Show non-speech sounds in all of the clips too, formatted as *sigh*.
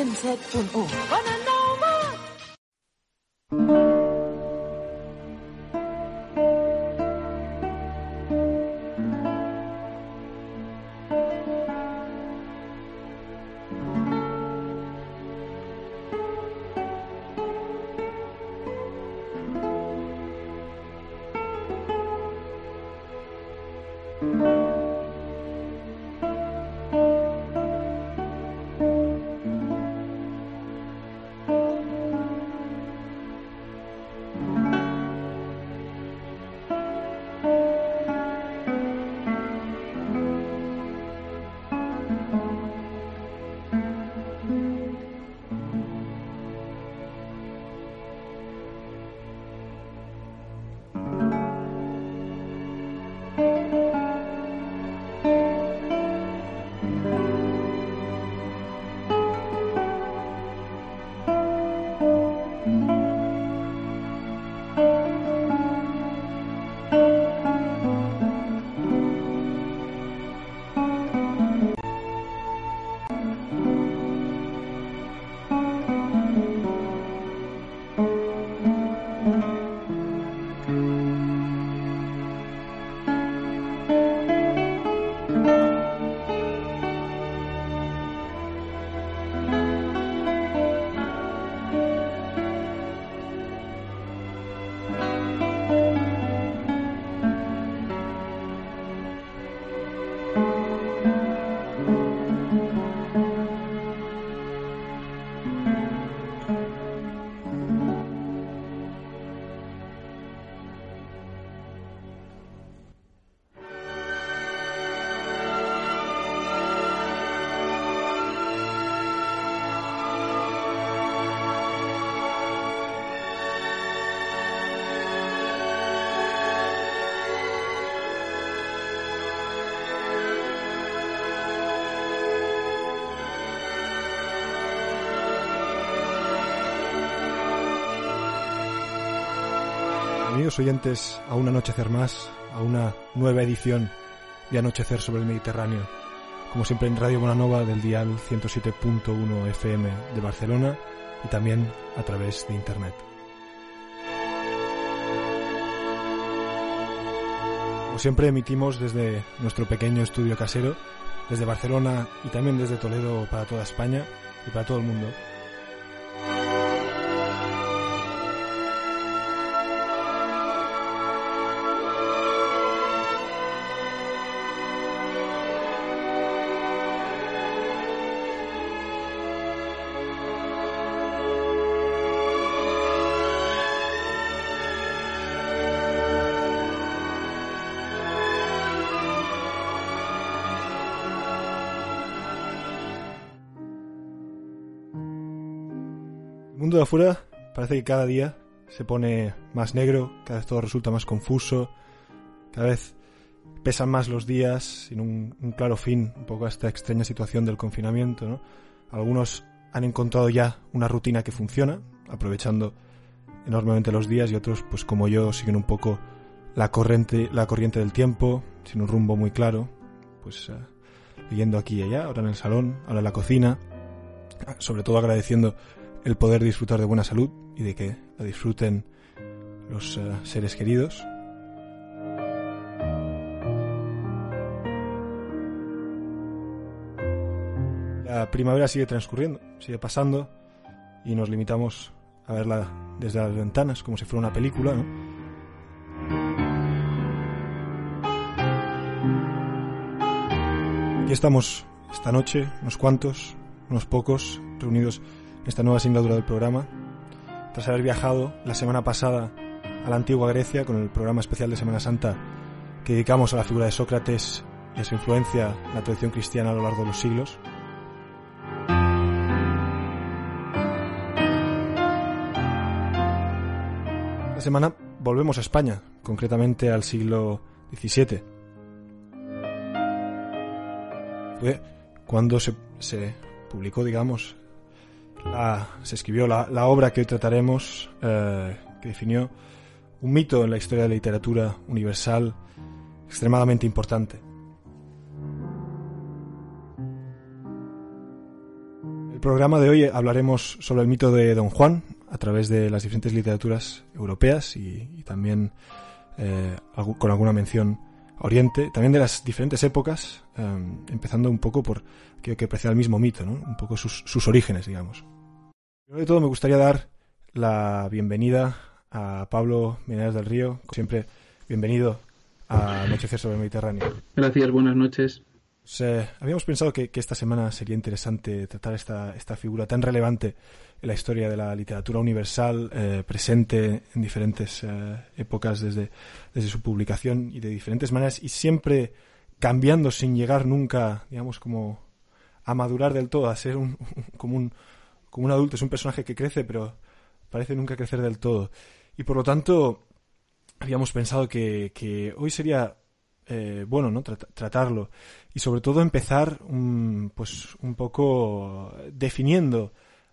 107.1. Bona nova! Bienvenidos oyentes a un anochecer más, a una nueva edición de Anochecer sobre el Mediterráneo. Como siempre en Radio Bonanova del dial 107.1 FM de Barcelona y también a través de Internet. Como siempre emitimos desde nuestro pequeño estudio casero, desde Barcelona y también desde Toledo para toda España y para todo el mundo. De afuera parece que cada día se pone más negro, cada vez todo resulta más confuso, cada vez pesan más los días sin un, claro fin, un poco a esta extraña situación del confinamiento. ¿no? Algunos han encontrado ya una rutina que funciona, aprovechando enormemente los días y otros, pues como yo, siguen un poco la corriente, la corriente del tiempo, sin un rumbo muy claro, pues eh, leyendo aquí y allá, ahora en el salón, ahora en la cocina, sobre todo agradeciendo el poder disfrutar de buena salud y de que la disfruten los eh, seres queridos. La primavera sigue transcurriendo, sigue pasando y nos limitamos a verla desde las ventanas como si fuera una película. Aquí estamos esta noche, unos cuantos, unos pocos, reunidos esta nueva singladura del programa, tras haber viajado la semana pasada a la antigua Grecia con el programa especial de Semana Santa que dedicamos a la figura de Sócrates y a su influencia en la tradición cristiana a lo largo de los siglos. Esta semana volvemos a España, concretamente al siglo XVII. Fue cuando se, se publicó, digamos, se escribió la, obra que hoy trataremos, eh, que definió un mito en la historia de la literatura universal extremadamente importante. el programa de hoy hablaremos sobre el mito de Don Juan a través de las diferentes literaturas europeas y, también eh, con alguna mención Oriente, también de las diferentes épocas, em, empezando un poco por que, que el mismo mito, ¿no? un poco sus, sus orígenes, digamos. Primero de todo me gustaría dar la bienvenida a Pablo Menegas del Río, siempre bienvenido a Anochecer sobre el Mediterráneo. Gracias, buenas noches habíamos pensado que, esta semana sería interesante tratar esta, esta figura tan relevante en la historia de la literatura universal, eh, presente en diferentes eh, épocas desde, desde su publicación y de diferentes maneras, y siempre cambiando sin llegar nunca, digamos, como a madurar del todo, a ser un, como, un, como un adulto. Es un personaje que crece, pero parece nunca crecer del todo. Y por lo tanto, habíamos pensado que, que hoy sería eh, bueno, ¿no? tratarlo. Y sobre todo empezar un, pues, un poco definiendo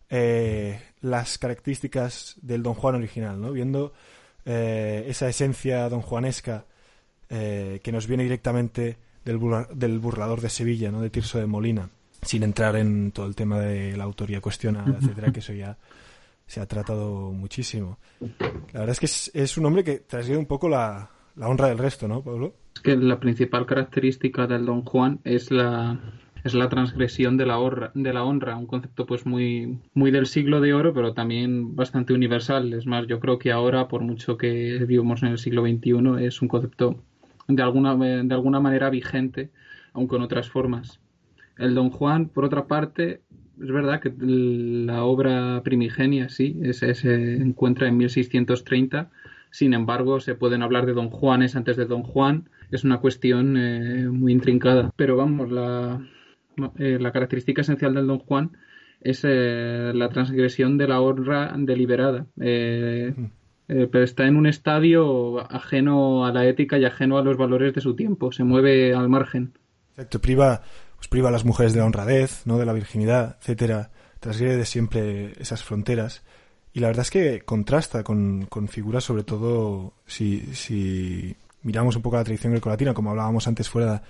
eh, las características del Don Juan original, ¿no? Viendo eh, esa esencia don juanesca que nos viene directamente del, del burlador de Sevilla, ¿no? De Tirso de Molina, sin entrar en todo el tema de la autoría cuestionada, *laughs* etcétera, que eso ya se ha tratado muchísimo. La verdad es que es, es un hombre que transgrede un poco la, la honra del resto, ¿no, Pablo? Que la principal característica del Don Juan es la es la transgresión de la honra, de la honra, un concepto pues muy muy del siglo de oro, pero también bastante universal. Es más, yo creo que ahora, por mucho que vivimos en el siglo XXI, es un concepto de alguna de alguna manera vigente, aunque en otras formas. El Don Juan, por otra parte, es verdad que la obra primigenia, sí, se encuentra en 1630. Sin embargo, se pueden hablar de Don Juanes antes de Don Juan es una cuestión eh, muy intrincada. Pero vamos, la, eh, la característica esencial del Don Juan es eh, la transgresión de la honra deliberada. pero está en un estadio ajeno a la ética y ajeno a los valores de su tiempo. Se mueve al margen. Exacto, priva, pues priva a las mujeres de la honradez, no de la virginidad, etcétera. Transgrede siempre esas fronteras. Y la verdad es que contrasta con, con figuras, sobre todo si, si miramos un poco la tradición grecolatina, como hablábamos antes fuera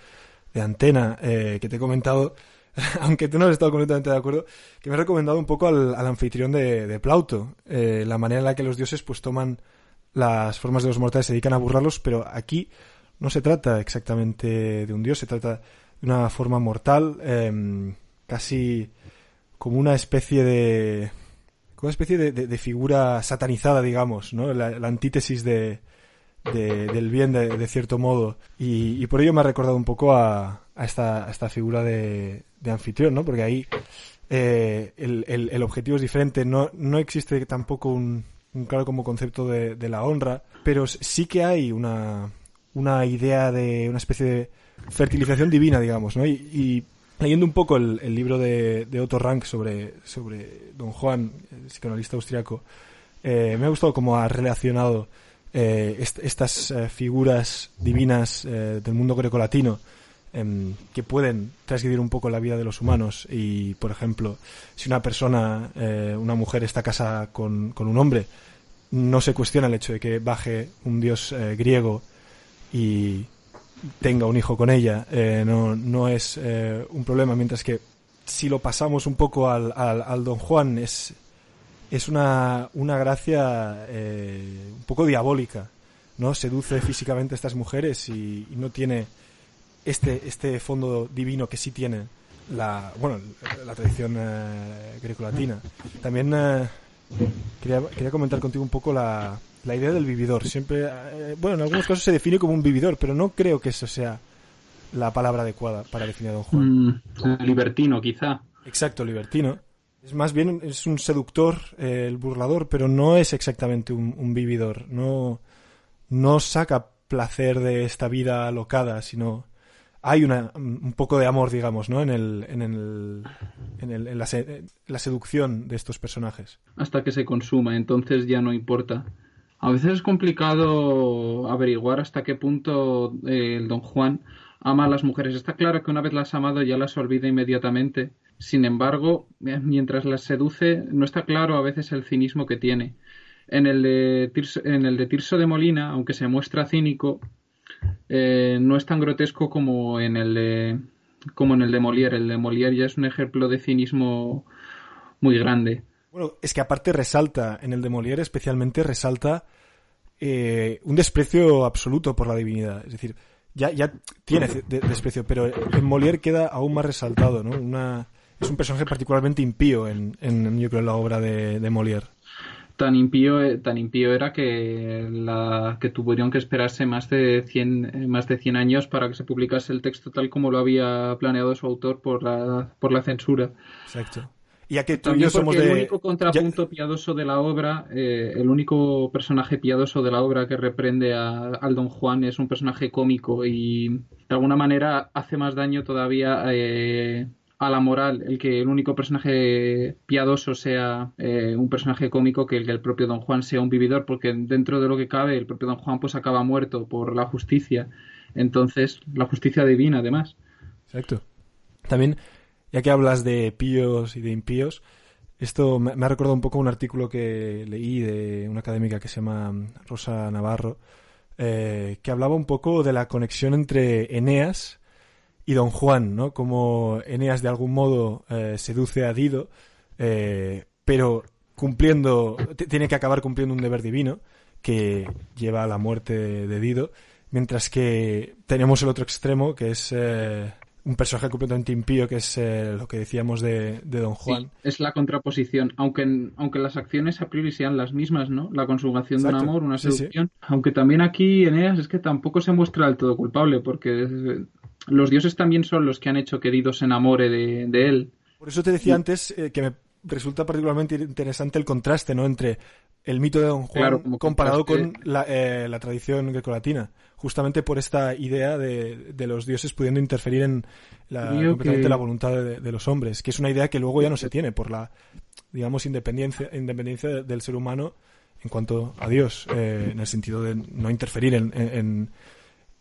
de antena, eh, que te he comentado, *laughs* aunque tú no has estado completamente de acuerdo, que me he recomendado un poco al, anfitrión de, Plauto, eh, la manera en la que los dioses pues toman las formas de los mortales, se dedican a burlarlos, pero aquí no se trata exactamente de un dios, se trata de una forma mortal, em, casi como una especie de como una especie de, figura satanizada, digamos, ¿no? la antítesis de, del bien de, cierto modo. Y, por ello me ha recordado un poco a, esta, esta, figura de, anfitrión, ¿no? Porque ahí eh, el, objetivo es diferente. No, no existe tampoco un, claro como concepto de, la honra, pero sí que hay una, una idea de una especie de fertilización divina, digamos, ¿no? Y, leyendo un poco el, libro de, Otto Rank sobre, sobre Don Juan, el psicoanalista austriaco, eh, me ha gustado cómo ha relacionado eh, estas eh, figuras divinas del mundo grecolatino em, que pueden transgredir un poco la vida de los humanos. Y, por ejemplo, si una persona, una mujer está casada con, con, un hombre, no se cuestiona el hecho de que baje un dios griego y tenga un hijo con ella, no, no es un problema, mientras que si lo pasamos un poco al, al, al Don Juan es es una, una gracia eh, un poco diabólica, ¿no? Seduce físicamente a estas mujeres y, no tiene este, este fondo divino que sí tiene la, bueno, la tradición eh, grecolatina. También eh, quería, quería comentar contigo un poco la, la idea del vividor. Siempre, bueno, en algunos casos se define como un vividor, pero no creo que eso sea la palabra adecuada para definir a Don Juan. Mm, libertino, quizá. Exacto, libertino. Es más bien es un seductor, eh, el burlador, pero no es exactamente un, vividor. No, no saca placer de esta vida alocada, sino hay una, un poco de amor, digamos, ¿no? En, el, en, el, en, el, en la, la, seducción de estos personajes. Hasta que se consuma, entonces ya no importa. A veces es complicado averiguar hasta qué punto eh, el don Juan ama a las mujeres. Está claro que una vez las ha amado ya las olvida inmediatamente sin embargo, eh, mientras las seduce, no está claro a veces el cinismo que tiene. En el de Tirso, en el de, Tirso de Molina, aunque se muestra cínico, eh, no es tan grotesco como en el de como en el de Molière. El de Molière ya es un ejemplo de cinismo muy grande. Bueno, es que aparte resalta, en el de Molière especialmente resalta eh, un desprecio absoluto por la divinidad. Es decir, ya, ya tiene desprecio, pero en Molière queda aún más resaltado, ¿no? Una, es un personaje particularmente impío en, en yo creo, la obra de, de Molière tan impío eh, tan impío era que la que tuvieron que esperarse más de 100 más de 100 años para que se publicase el texto tal como lo había planeado su autor por la por la censura exacto y que También somos el único contrapunto piadoso de la obra, eh, el único personaje piadoso de la obra que reprende a, al Don Juan es un personaje cómico y de alguna manera hace más daño todavía eh, a la moral el que el único personaje piadoso sea eh, un personaje cómico que el que el propio Don Juan sea un vividor, porque dentro de lo que cabe el propio Don Juan pues acaba muerto por la justicia. Entonces, la justicia divina además. Exacto. También, ya que hablas de píos y de impíos, esto me, ha recordado un poco un artículo que leí de una académica que se llama Rosa Navarro, eh, que hablaba un poco de la conexión entre Eneas y Don Juan, ¿no? Como Eneas de algún modo eh, seduce a Dido, eh, pero cumpliendo, tiene que acabar cumpliendo un deber divino que lleva a la muerte de, Dido, mientras que tenemos el otro extremo que es eh, un personaje completamente impío, que es lo que decíamos de, Don Juan. Sí, es la contraposición, aunque, aunque las acciones a priori sean las mismas, ¿no? La consumación de un amor, una seducción. Aunque también aquí Eneas es que tampoco se muestra del todo culpable, porque los dioses también son los que han hecho que Dido se enamore de, él. Por eso te decía antes eh, que me resulta particularmente interesante el contraste ¿no? entre el mito de Don Juan comparado con la, eh, la, tradición grecolatina. Justamente por esta idea de, de los dioses pudiendo interferir en la, completamente la voluntad de, los hombres, que es una idea que luego ya no se tiene por la, digamos, independencia, independencia del ser humano en cuanto a Dios, eh, en el sentido de no interferir en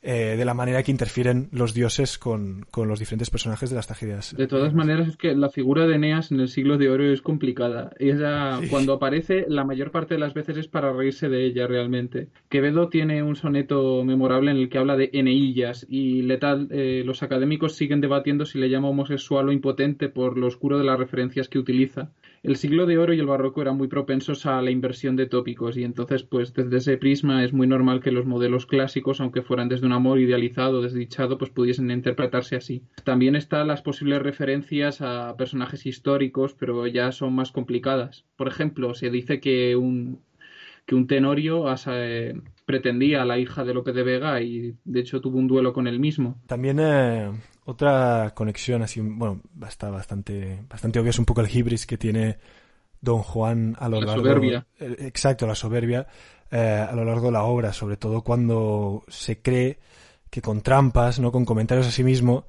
eh, de la manera que interfieren los dioses con, los diferentes personajes de las tragedias. De todas maneras, es que la figura de Eneas en el siglo de oro es complicada. Ella, cuando aparece, la mayor parte de las veces es para reírse de ella realmente. Quevedo tiene un soneto memorable en el que habla de Eneillas y letal, eh, los académicos siguen debatiendo si le llama homosexual o impotente por lo oscuro de las referencias que utiliza el siglo de oro y el barroco eran muy propensos a la inversión de tópicos y entonces pues desde ese prisma es muy normal que los modelos clásicos aunque fueran desde un amor idealizado desdichado pues pudiesen interpretarse así también están las posibles referencias a personajes históricos pero ya son más complicadas por ejemplo se dice que un que un tenorio eh, pretendía a la hija de Lope de Vega y de hecho tuvo un duelo con él mismo. También eh, otra conexión así, bueno, está bastante, bastante obvio, es un poco el hibris que tiene Don Juan a lo la largo... Soberbia. Eh, exacto, la soberbia eh, a lo largo de la obra, sobre todo cuando se cree que con trampas, no con comentarios a sí mismo,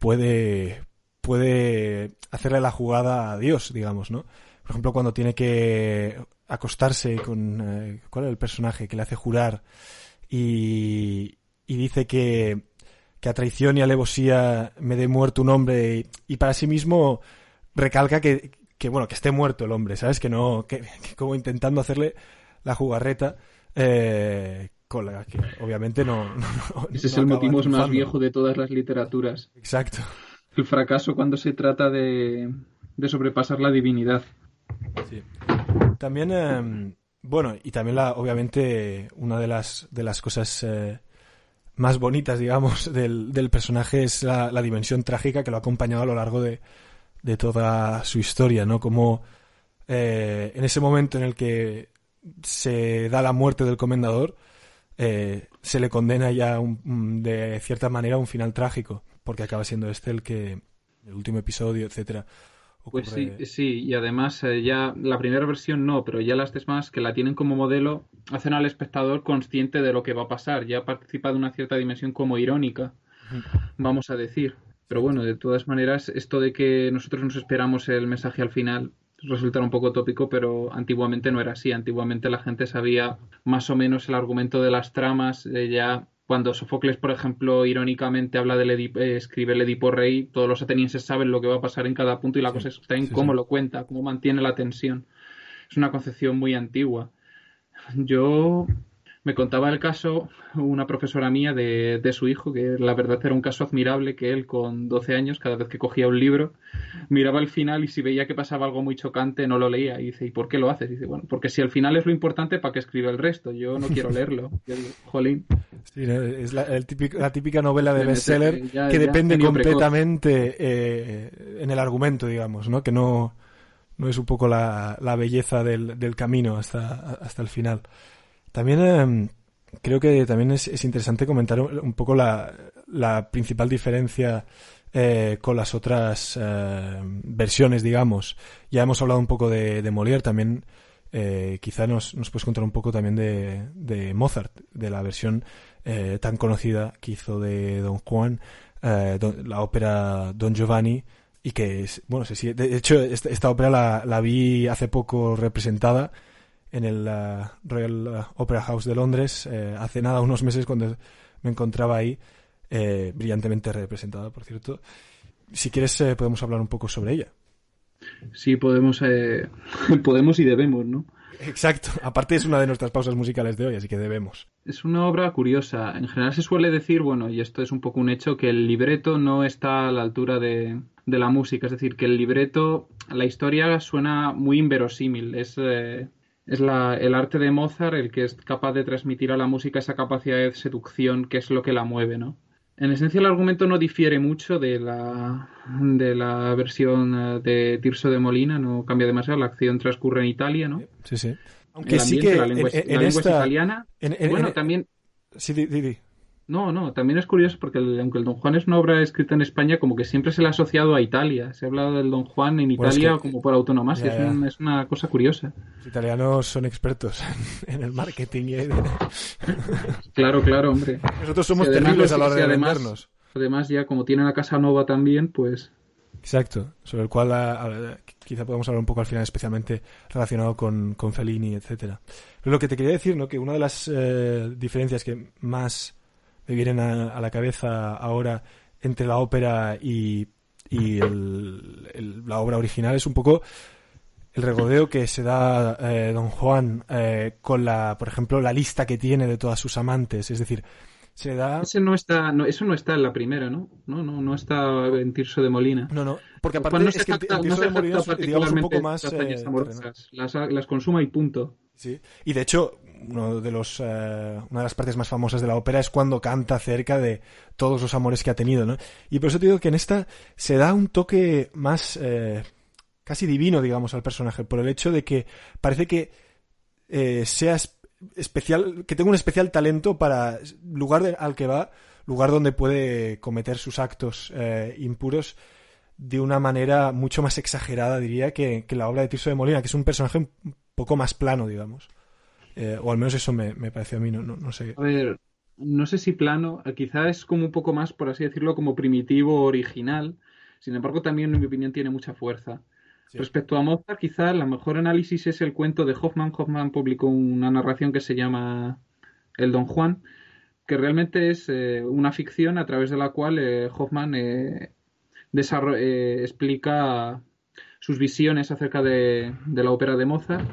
puede, puede hacerle la jugada a Dios, digamos, ¿no? Por ejemplo, cuando tiene que acostarse con... Eh, ¿Cuál es el personaje que le hace jurar? Y, y dice que que a traición y alevosía me dé muerto un hombre y, para sí mismo recalca que, bueno, que esté muerto el hombre, ¿sabes? Que no, que, como intentando hacerle la jugarreta, eh, con la que obviamente no. *laughs* Ese es el motivo más viejo de todas las literaturas. Exacto. El fracaso cuando se trata de, de sobrepasar la divinidad. Sí. También, em, bueno, y también la, obviamente, una de las, de las cosas eh, más bonitas, digamos, *laughs* del, del personaje es la, dimensión trágica que lo ha acompañado a lo largo de, de toda su historia, ¿no? Como eh, en ese momento en el que se da la muerte del comendador, eh, se le condena ya un, de cierta manera un final trágico, porque acaba siendo este el que, el último episodio, etcétera, pues sí, sí, y además eh, ya la primera versión no, pero ya las demás que la tienen como modelo hacen al espectador consciente de lo que va a pasar, ya participa de una cierta dimensión como irónica, vamos a decir. Pero bueno, de todas maneras, esto de que nosotros nos esperamos el mensaje al final resulta un poco tópico, pero antiguamente no era así. Antiguamente la gente sabía más o menos el argumento de las tramas, eh, ya cuando Sofocles, por ejemplo, irónicamente habla del Edipo, eh, escribe el Edipo Rey, todos los atenienses saben lo que va a pasar en cada punto y la cosa está en cómo lo cuenta, cómo mantiene la tensión. Es una concepción muy antigua. Yo me contaba el caso una profesora mía de, de, su hijo, que la verdad era un caso admirable, que él con 12 años, cada vez que cogía un libro, miraba el final y si veía que pasaba algo muy chocante, no lo leía. Y dice, ¿y por qué lo haces? Y dice, bueno, porque si al final es lo importante, ¿para qué escribe el resto? Yo no quiero *laughs* leerlo. Yo digo, jolín. Sí, es la, el típico, la, típica novela de bestseller que ya, depende completamente eh, en el argumento, digamos, ¿no? Que no, no es un poco la, la belleza del, del camino hasta, hasta el final. También eh, creo que también es, es, interesante comentar un poco la, la principal diferencia eh, con las otras eh, versiones, digamos. Ya hemos hablado un poco de, de Molière, también eh, quizá nos, nos puedes contar un poco también de, de Mozart, de la versión eh, tan conocida que hizo de Don Juan, don, la ópera Don Giovanni, y que, bueno, sí, de hecho, esta, esta ópera la, la vi hace poco representada en el uh, Royal Opera House de Londres eh, hace nada, unos meses cuando me encontraba ahí, eh, brillantemente representada, por cierto. Si quieres, eh, podemos hablar un poco sobre ella. Sí, podemos, *laughs* podemos y debemos, ¿no? Exacto. Aparte es una de nuestras pausas musicales de hoy, así que debemos. Es una obra curiosa. En general se suele decir, bueno, y esto es un poco un hecho, que el libreto no está a la altura de, de la música. Es decir, que el libreto, la historia suena muy inverosímil. Es, eh, es la, el arte de Mozart el que es capaz de transmitir a la música esa capacidad de seducción que es lo que la mueve, ¿no? En esencia el argumento no difiere mucho de la, de la versión de Tirso de Molina, no cambia demasiado, la acción transcurre en Italia, ¿no? Sí, sí. Aunque sí que la lengua, en, la lengua esta, es italiana. En, en, bueno, también... Sí, di, di, di. No, no, también es curioso porque el, aunque el Don Juan es una obra escrita en España, como que siempre se le ha asociado a Italia. Se ha hablado del Don Juan en Italia bueno, es que, como por autonomía. Es, un, es, una cosa curiosa. Los italianos son expertos *laughs* en el marketing. Y... *laughs* claro, claro, hombre. Nosotros somos si terribles a la hora de además, vendernos. Además, ya como tienen la Casa Nova también, pues... Exacto, sobre el cual a, a, quizá podemos hablar un poco al final, especialmente relacionado con, con Fellini, etcétera. Pero lo que te quería decir, ¿no? que una de las eh, diferencias que más me vienen a, a, la cabeza ahora entre la ópera y, y el, el, la obra original es un poco el regodeo que se da eh, Don Juan eh, con la, por ejemplo, la lista que tiene de todas sus amantes. Es decir, se da. Ese no está, no, eso no está en la primera, ¿no? No, no, no está en Tirso de Molina. No, no, porque aparte no es que Tirso no de Molina es, digamos, un poco más. Eh, las, las consuma y punto. Sí, y de hecho, uno de los, eh, una de las partes más famosas de la ópera es cuando canta acerca de todos los amores que ha tenido, ¿no? Y por eso te digo que en esta se da un toque más eh, casi divino, digamos, al personaje, por el hecho de que parece que eh, sea especial, que tenga un especial talento para lugar al que va, lugar donde puede cometer sus actos eh, impuros de una manera mucho más exagerada, diría, que, que la obra de Tirso de Molina, que es un personaje un poco más plano, digamos. Eh, o al menos eso me, me pareció a mí, no, no, no, sé. A ver, no sé si plano, quizá es como un poco más, por así decirlo, como primitivo, original. Sin embargo, también, en mi opinión, tiene mucha fuerza. Sí. Respecto a Mozart, quizá la mejor análisis es el cuento de Hoffman. Hoffman publicó una narración que se llama El Don Juan, que realmente es eh, una ficción a través de la cual eh, Hoffman eh, explica sus visiones acerca de, de la ópera de Mozart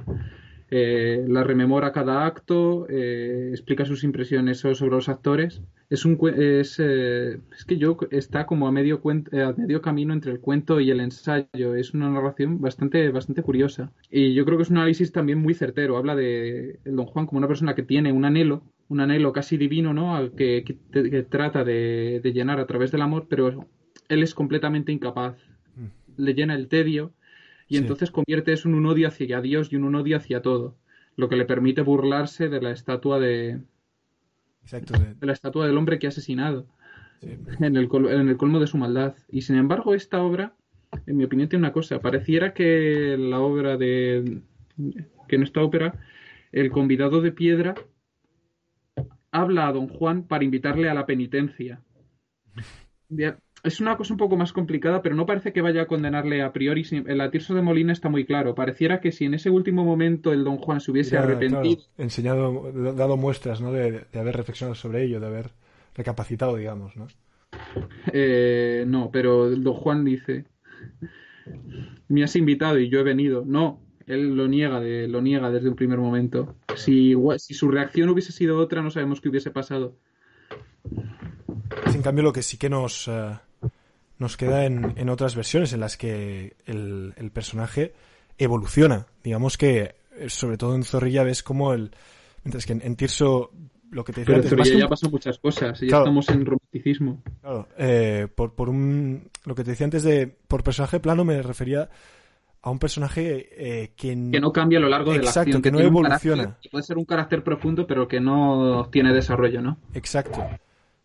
eh, la rememora cada acto, eh, explica sus impresiones sobre los actores. Es un es, eh, es que yo está como a medio a medio camino entre el cuento y el ensayo. Es una narración bastante bastante curiosa y yo creo que es un análisis también muy certero. Habla de Don Juan como una persona que tiene un anhelo, un anhelo casi divino, ¿no? Al que, que, que trata de, de llenar a través del amor, pero él es completamente incapaz. Le llena el tedio y sí. entonces convierte eso en un odio hacia Dios y en un odio hacia todo, lo que le permite burlarse de la estatua de, Exacto, de... la estatua del hombre que ha asesinado sí. en, el en el colmo de su maldad. Y sin embargo, esta obra, en mi opinión, tiene una cosa. Pareciera que la obra de. que en esta ópera, el convidado de piedra habla a don Juan para invitarle a la penitencia *laughs* es una cosa un poco más complicada, pero no parece que vaya a condenarle a priori. El Tirso de Molina está muy claro. Pareciera que si en ese último momento el don Juan se hubiese ya, arrepentido. Claro, enseñado, dado muestras ¿no? de, de, haber reflexionado sobre ello, de haber recapacitado, digamos, ¿no? Eh, no, pero el don Juan dice: Me has invitado y yo he venido. No, Él lo niega, de, lo niega desde un primer momento. Si, si su reacción hubiese sido otra, no sabemos qué hubiese pasado. En cambio, lo que sí que nos, eh, nos queda en, en, otras versiones en las que el, el, personaje evoluciona. Digamos que, eh, sobre todo en Zorrilla, ves como el. Mientras que en, en Tirso lo que te decía Pero antes, más que ya un- pasan muchas cosas, ya Claro. estamos en romanticismo. Claro, eh, por, por un. Lo que te decía antes de. Por personaje plano me refería a un personaje eh, que, Que no cambia a lo largo de la acción. que no tiene un evoluciona. carácter- que puede ser un carácter profundo, pero que no tiene desarrollo, ¿no? Exacto.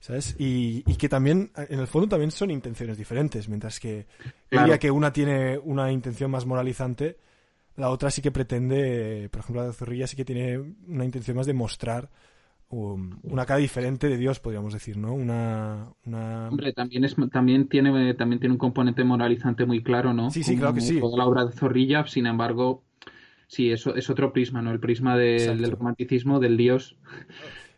¿Sabes? Y, y que también, en el fondo, también son intenciones diferentes. Mientras que Claro. diría que una tiene una intención más moralizante, la otra sí que pretende, por ejemplo, la de Zorrilla sí que tiene una intención más de mostrar um, una cara diferente de Dios, podríamos decir, ¿no? Una. una... Hombre, también es también tiene también tiene un componente moralizante muy claro, ¿no? Sí, sí, claro que Como sí. Toda la obra de Zorrilla, sin embargo, sí, eso es otro prisma, ¿no? El prisma de- del romanticismo, del dios.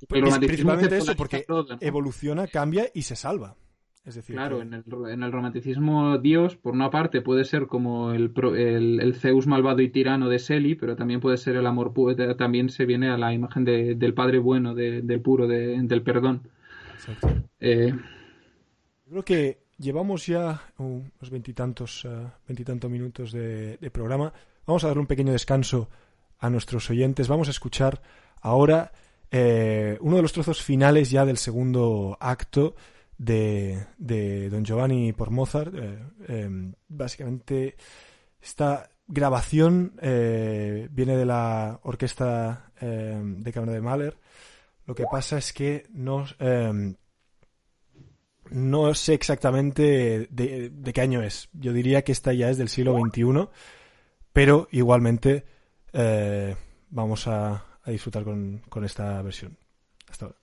Pri- romanticismo principalmente eso, porque todo, ¿no? evoluciona, cambia y se salva. Es decir, Claro, que- en el, en el romanticismo Dios, por una parte, puede ser como el, pro- el, el Zeus malvado y tirano de Seli, pero también puede ser el amor puro, también se viene a la imagen de- del padre bueno, de- del puro, de- del perdón. exacto. Eh, creo que llevamos ya unos veintitantos eh, veintitantos minutos de, de programa. Vamos a dar un pequeño descanso a nuestros oyentes. Vamos a escuchar ahora eh, uno de los trozos finales ya del segundo acto de, de Don Giovanni por Mozart. Eh, eh, básicamente, esta grabación eh, viene de la orquesta eh, de cámara de Mahler. Lo que pasa es que no, eh, no sé exactamente de, de qué año es. Yo diría que esta ya es del siglo XXI, pero igualmente vamos a, a disfrutar con, con esta versión. Hasta ahora.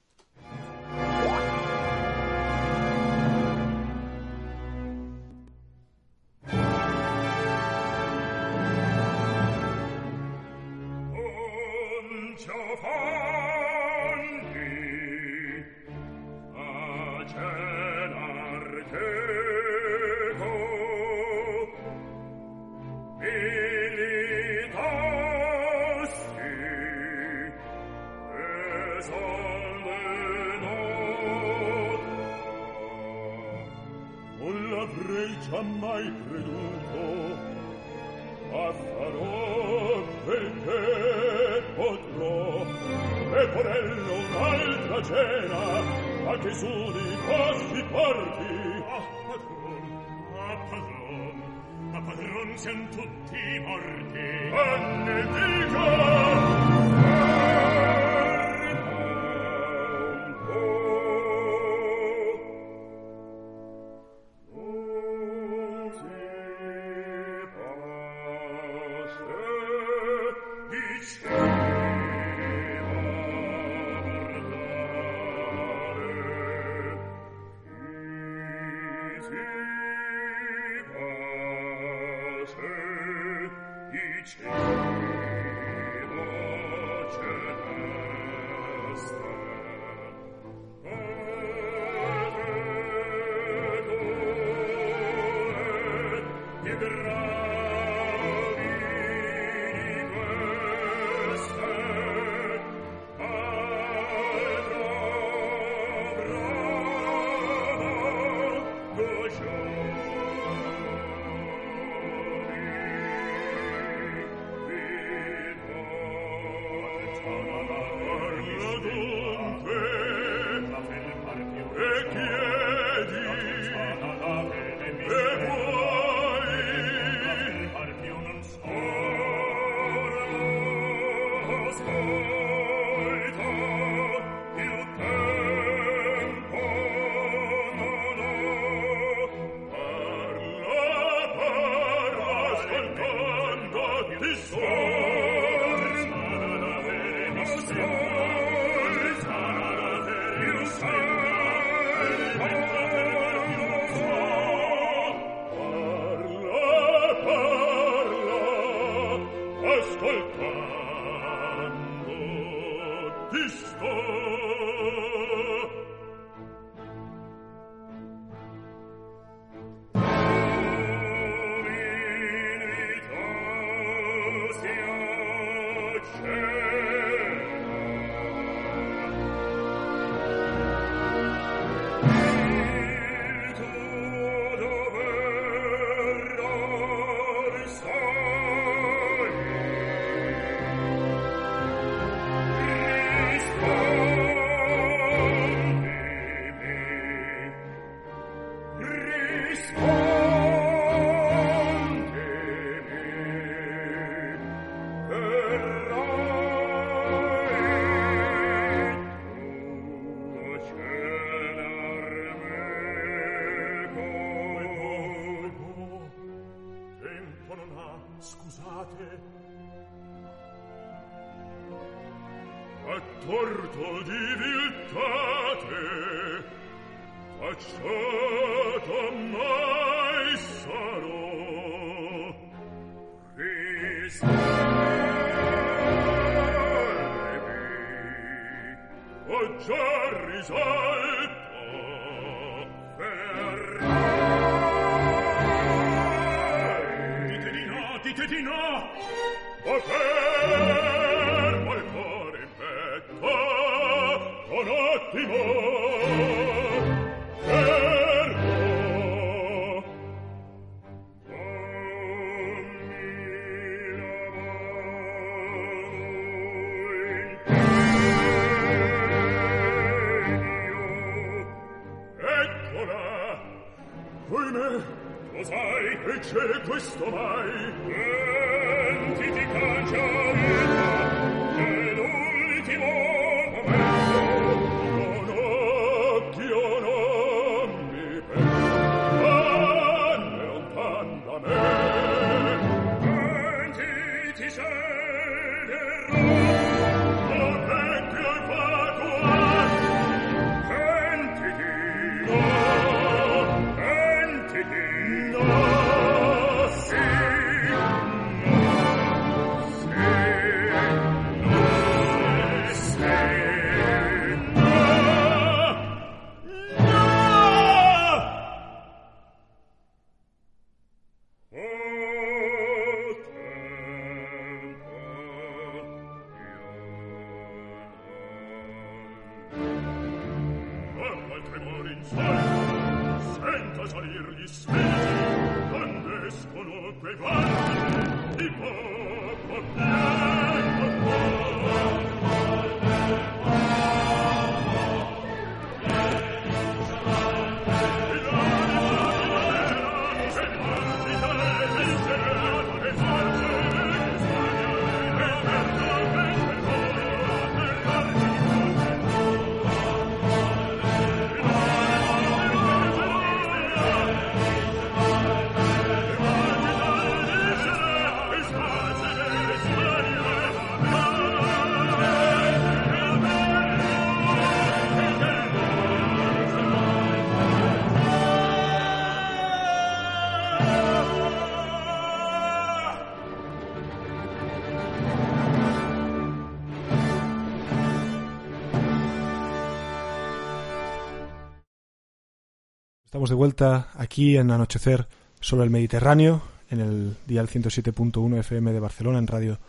De vuelta aquí en Anochecer sobre el Mediterráneo, en el dial 107.1 FM de Barcelona, en Radio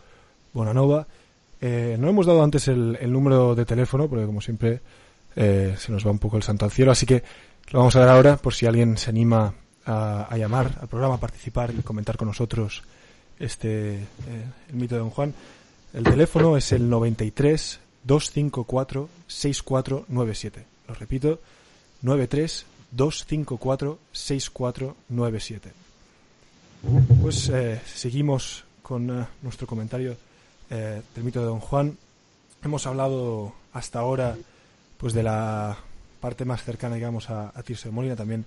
Bonanova. Eh, no hemos dado antes el, número de teléfono, porque como siempre eh, se nos va un poco el santo al cielo, así que lo vamos a dar ahora por si alguien se anima a, a llamar al programa, a participar y comentar con nosotros este eh, el mito de Don Juan. El teléfono es el 93 254 6497. Lo repito, 93 254 6497. Pues eh, seguimos con eh, nuestro comentario eh, del mito de Don Juan. Hemos hablado hasta ahora pues de la parte más cercana, digamos, a, a Tirso de Molina, también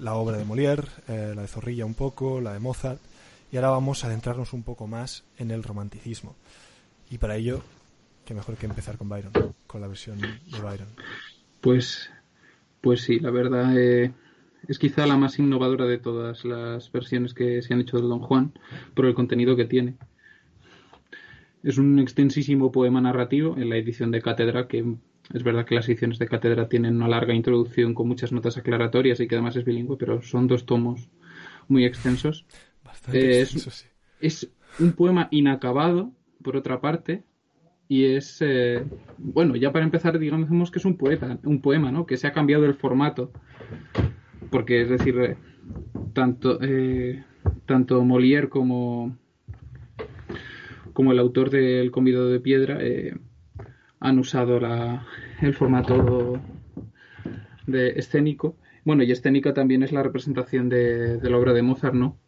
la obra de Molière, la de Zorrilla un poco, la de Mozart, y ahora vamos a adentrarnos un poco más en el romanticismo. Y para ello, qué mejor que empezar con Byron, con la versión de Byron. Pues, pues sí, la verdad eh, es quizá la más innovadora de todas las versiones que se han hecho del Don Juan por el contenido que tiene. Es un extensísimo poema narrativo en la edición de cátedra, que es verdad que las ediciones de cátedra tienen una larga introducción con muchas notas aclaratorias y que además es bilingüe, pero son dos tomos muy extensos. Bastante Eh, extenso, sí. Es un poema inacabado, por otra parte, y es, eh, bueno, ya para empezar, digamos que es un poeta, un poema, ¿no? Que se ha cambiado el formato, porque es decir, eh, tanto, eh, tanto Molière como, como el autor del Convidado de Piedra eh, han usado la, el formato de escénico. Bueno, y escénica también es la representación de, de la obra de Mozart, ¿no?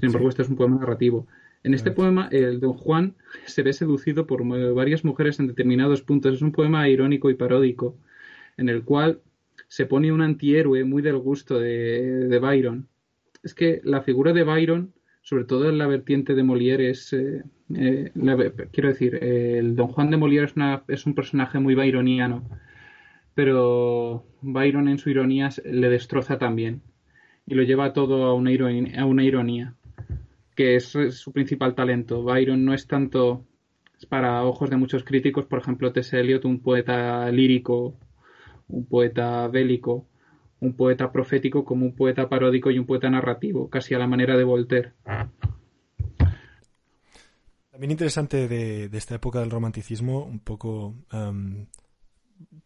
Sin embargo, este es un poema narrativo. En este poema, el don Juan se ve seducido por varias mujeres en determinados puntos. Es un poema irónico y paródico, en el cual se pone un antihéroe muy del gusto de, de Byron. Es que la figura de Byron sobre todo en la vertiente de Molière, es, eh, eh, quiero decir, el Don Juan de Molière es, una, es un personaje muy byroniano, pero Byron en su ironía le destroza también y lo lleva todo a una ironía, a una ironía que es su principal talento. Byron no es tanto para ojos de muchos críticos, por ejemplo, T.S. Eliot, un poeta lírico, un poeta bélico, un poeta profético como un poeta paródico y un poeta narrativo, casi a la manera de Voltaire. También interesante de, esta época del romanticismo, un poco em,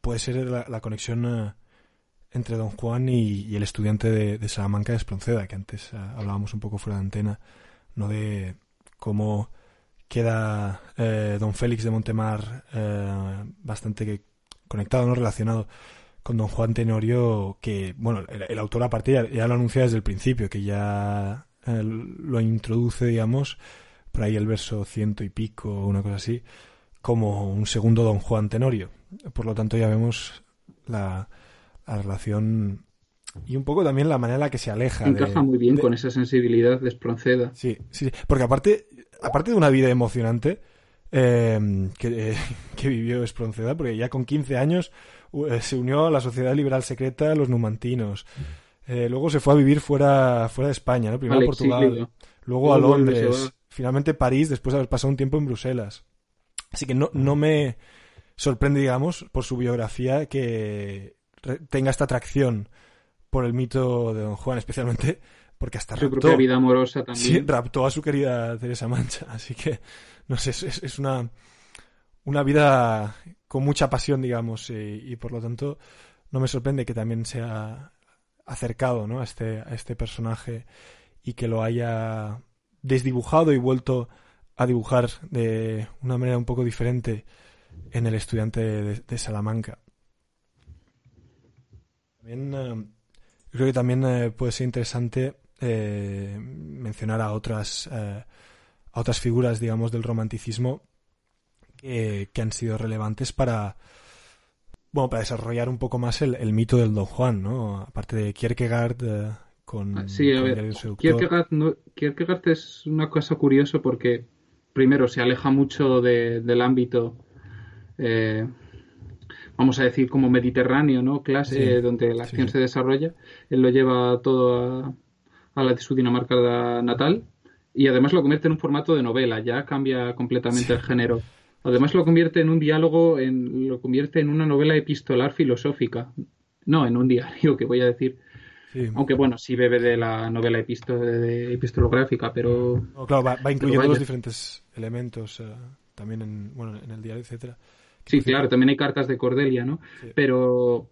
puede ser la, conexión eh, entre Don Juan y, el estudiante de, Salamanca de Espronceda, que antes eh, hablábamos un poco fuera de antena, no de cómo queda eh, Don Félix de Montemar bastante conectado, no relacionado con Don Juan Tenorio, que, bueno, el, autor aparte ya, ya, lo anuncia desde el principio, que ya lo introduce, digamos, por ahí el verso ciento y pico, una cosa así, como un segundo Don Juan Tenorio. Por lo tanto, ya vemos la, relación y un poco también la manera en la que se aleja. Encaja muy bien con esa sensibilidad de Espronceda. Sí, sí, porque aparte, aparte de una vida emocionante eh, que, *laughs* que, vivió Espronceda, porque ya con 15 años eh, se unió a la Sociedad Liberal Secreta Los Numantinos. Eh, luego se fue a vivir fuera, fuera de España, ¿no? Primero a Portugal, luego a Londres, finalmente París, después de haber pasado un tiempo en Bruselas. Así que no, no me sorprende, digamos, por su biografía que tenga esta atracción por el mito de Don Juan, especialmente porque hasta su propia vida amorosa también. Sí, raptó a su querida Teresa Mancha. *laughs* Así que, no sé, es, es una, una vida con mucha pasión, digamos, y, por lo tanto no me sorprende que también sea acercado ¿no? a, este, a este personaje y que lo haya desdibujado y vuelto a dibujar de una manera un poco diferente en el estudiante de, Salamanca. También, eh, creo que también eh, puede ser interesante eh, mencionar a otras, a otras figuras, digamos, del romanticismo que han sido relevantes para, bueno, para desarrollar un poco más el, mito del Don Juan, ¿no? Aparte de Kierkegaard eh, con, ah, sí, a ver, Kierkegaard, es una cosa curiosa porque primero se aleja mucho del ámbito eh, vamos a decir como mediterráneo, ¿no? Clase donde la acción se desarrolla. Él lo lleva todo a, a la de su Dinamarca natal y además lo convierte en un formato de novela, ya cambia completamente el género. Además lo convierte en un diálogo, en, lo convierte en una novela epistolar filosófica. No, en un diario, *laughs* que voy a decir. Aunque bueno, sí bebe de la novela epistolográfica, pero... claro, va, incluyendo los diferentes elementos eh, también en, bueno, en el diario, etcétera. Sí, claro, también hay cartas de Cordelia, ¿no? Pero,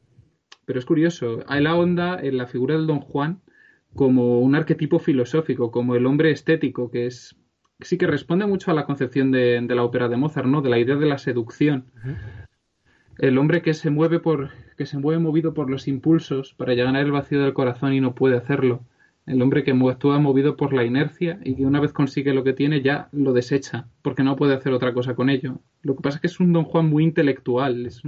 pero es curioso. Hay la onda en la figura del Don Juan como un arquetipo filosófico, como el hombre estético, que es sí que responde mucho a la concepción de, la ópera de Mozart, ¿no? De la idea de la seducción. El hombre que se mueve por, que se mueve movido por los impulsos para llegar al vacío del corazón y no puede hacerlo. El hombre que actúa movido por la inercia y que una vez consigue lo que tiene ya lo desecha, porque no puede hacer otra cosa con ello. Lo que pasa es que es un Don Juan muy intelectual, es,